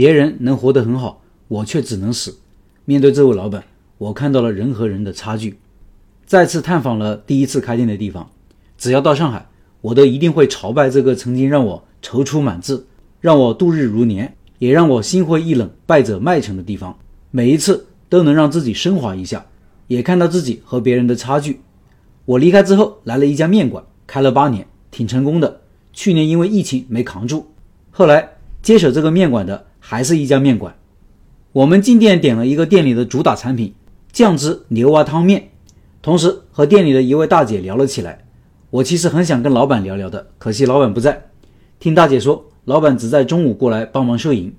别人能活得很好，我却只能死。面对这位老板，我看到了人和人的差距。再次探访了第一次开店的地方，只要到上海，我都一定会朝拜这个曾经让我踌躇满志、让我度日如年，也让我心灰意冷、败者麦城的地方。每一次都能让自己升华一下，也看到自己和别人的差距。我离开之后，来了一家面馆，开了八年，挺成功的。去年因为疫情没扛住，后来接手这个面馆的还是一家面馆。我们进店点了一个店里的主打产品酱汁牛蛙汤面，同时和店里的一位大姐聊了起来。我其实很想跟老板聊聊的，可惜老板不在。听大姐说，老板只在中午过来帮忙收银。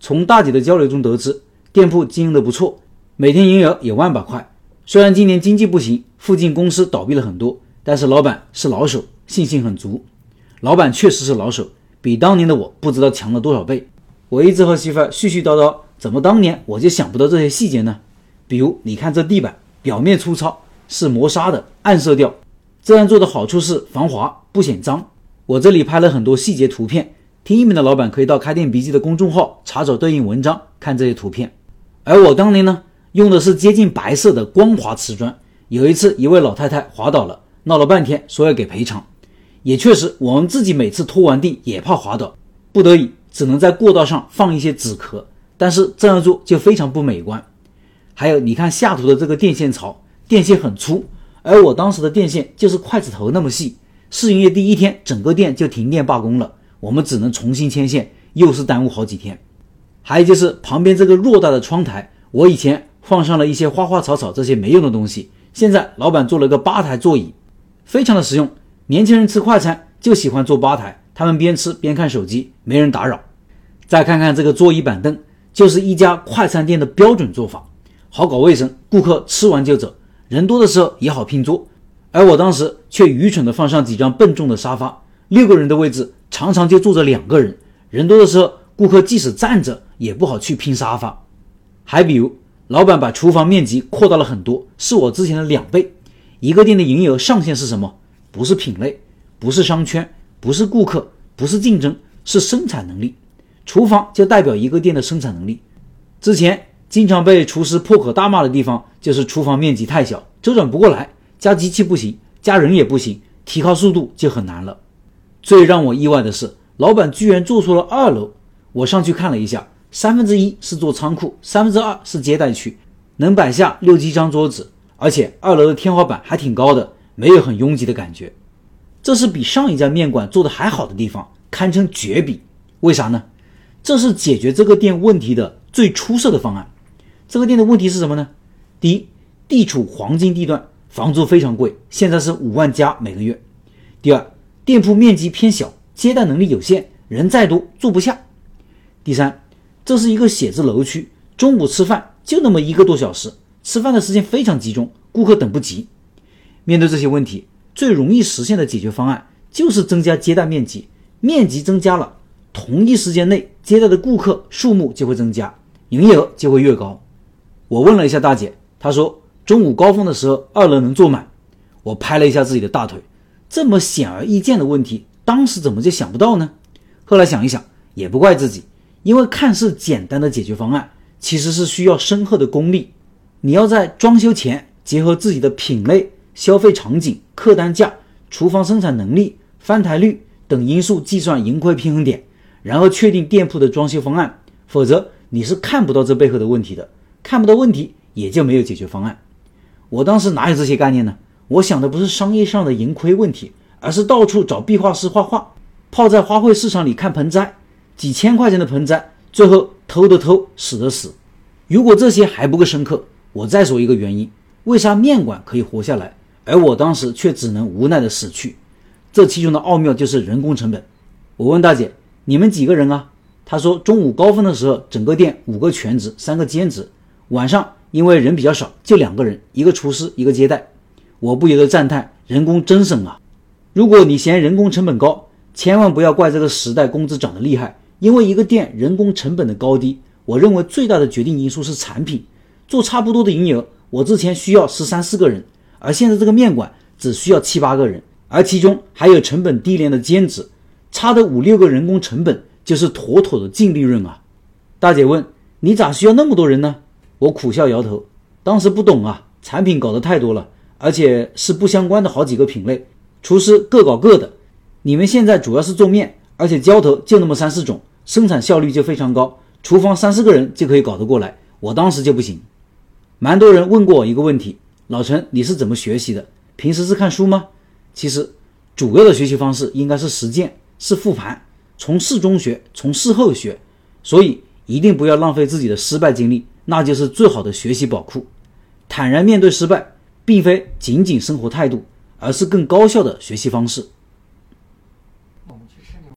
从大姐的交流中得知，店铺经营的不错，每天营业额也万把块。虽然今年经济不行，附近公司倒闭了很多，但是老板是老手，信心很足。老板确实是老手，比当年的我不知道强了多少倍。我一直和媳妇絮絮叨叨，怎么当年我就想不到这些细节呢？比如，你看这地板表面粗糙，是磨砂的暗色调，这样做的好处是防滑不显脏。我这里拍了很多细节图片，听音频的老板可以到开店笔记的公众号查找对应文章看这些图片。而我当年呢，用的是接近白色的光滑瓷砖。有一次，一位老太太滑倒了，闹了半天说要给赔偿。也确实，我们自己每次拖完地也怕滑倒，不得已只能在过道上放一些纸壳，但是这样做就非常不美观。还有，你看下图的这个电线槽，电线很粗，而我当时的电线就是筷子头那么细。试营业第一天，整个店就停电罢工了，我们只能重新牵线，又是耽误好几天。还有就是旁边这个偌大的窗台，我以前放上了一些花花草草这些没用的东西，现在老板做了个吧台座椅，非常的实用。年轻人吃快餐就喜欢坐吧台，他们边吃边看手机，没人打扰。再看看这个桌椅板凳，就是一家快餐店的标准做法，好搞卫生，顾客吃完就走，人多的时候也好拼桌。而我当时却愚蠢地放上几张笨重的沙发，六个人的位置常常就坐着两个人，人多的时候，顾客即使站着也不好去拼沙发。还比如，老板把厨房面积扩大了很多，是我之前的两倍。一个店的营业额上限是什么？不是品类，不是商圈，不是顾客，不是竞争，是生产能力。厨房就代表一个店的生产能力。之前经常被厨师破口大骂的地方，就是厨房面积太小，周转不过来，加机器不行，加人也不行，提高速度就很难了。最让我意外的是，老板居然做出了二楼。我上去看了一下，三分之一是做仓库，三分之二是接待区，能摆下六七张桌子，而且二楼的天花板还挺高的。没有很拥挤的感觉，这是比上一家面馆做的还好的地方，堪称绝比。为啥呢？这是解决这个店问题的最出色的方案。这个店的问题是什么呢？第一，地处黄金地段，房租非常贵，现在是五万加每个月。第二，店铺面积偏小，接待能力有限，人再多坐不下。第三，这是一个写字楼区，中午吃饭就那么一个多小时，吃饭的时间非常集中，顾客等不及。面对这些问题，最容易实现的解决方案就是增加接待面积。面积增加了，同一时间内接待的顾客数目就会增加，营业额就会越高。我问了一下大姐，她说中午高峰的时候二楼能坐满。我拍了一下自己的大腿，这么显而易见的问题，当时怎么就想不到呢？后来想一想，也不怪自己，因为看似简单的解决方案，其实是需要深厚的功力。你要在装修前结合自己的品类。消费场景、客单价、厨房生产能力、翻台率等因素计算盈亏平衡点，然后确定店铺的装修方案。否则你是看不到这背后的问题的，看不到问题也就没有解决方案。我当时哪有这些概念呢？我想的不是商业上的盈亏问题，而是到处找壁画师画画，泡在花卉市场里看盆栽，几千块钱的盆栽，最后偷的偷，死的死。如果这些还不够深刻，我再说一个原因：为啥面馆可以活下来？而我当时却只能无奈的死去，这其中的奥妙就是人工成本。我问大姐：“你们几个人啊？”她说：“中午高峰的时候，整个店五个全职，三个兼职；晚上因为人比较少，就两个人，一个厨师，一个接待。”我不由得赞叹：“人工真省啊！”如果你嫌人工成本高，千万不要怪这个时代工资涨得厉害，因为一个店人工成本的高低，我认为最大的决定因素是产品。做差不多的营业额，我之前需要十三四个人。而现在这个面馆只需要七八个人，而其中还有成本低廉的兼职，差的五六个人工成本就是妥妥的净利润啊！大姐问：“你咋需要那么多人呢？”我苦笑摇头，当时不懂啊，产品搞得太多了，而且是不相关的好几个品类，厨师各搞各的。你们现在主要是做面，而且浇头就那么三四种，生产效率就非常高，厨房三四个人就可以搞得过来。我当时就不行。蛮多人问过我一个问题：老陈，你是怎么学习的？平时是看书吗？其实，主要的学习方式应该是实践，是复盘，从事中学，从事后学。所以一定不要浪费自己的失败经历，那就是最好的学习宝库。坦然面对失败，并非仅仅生活态度，而是更高效的学习方式。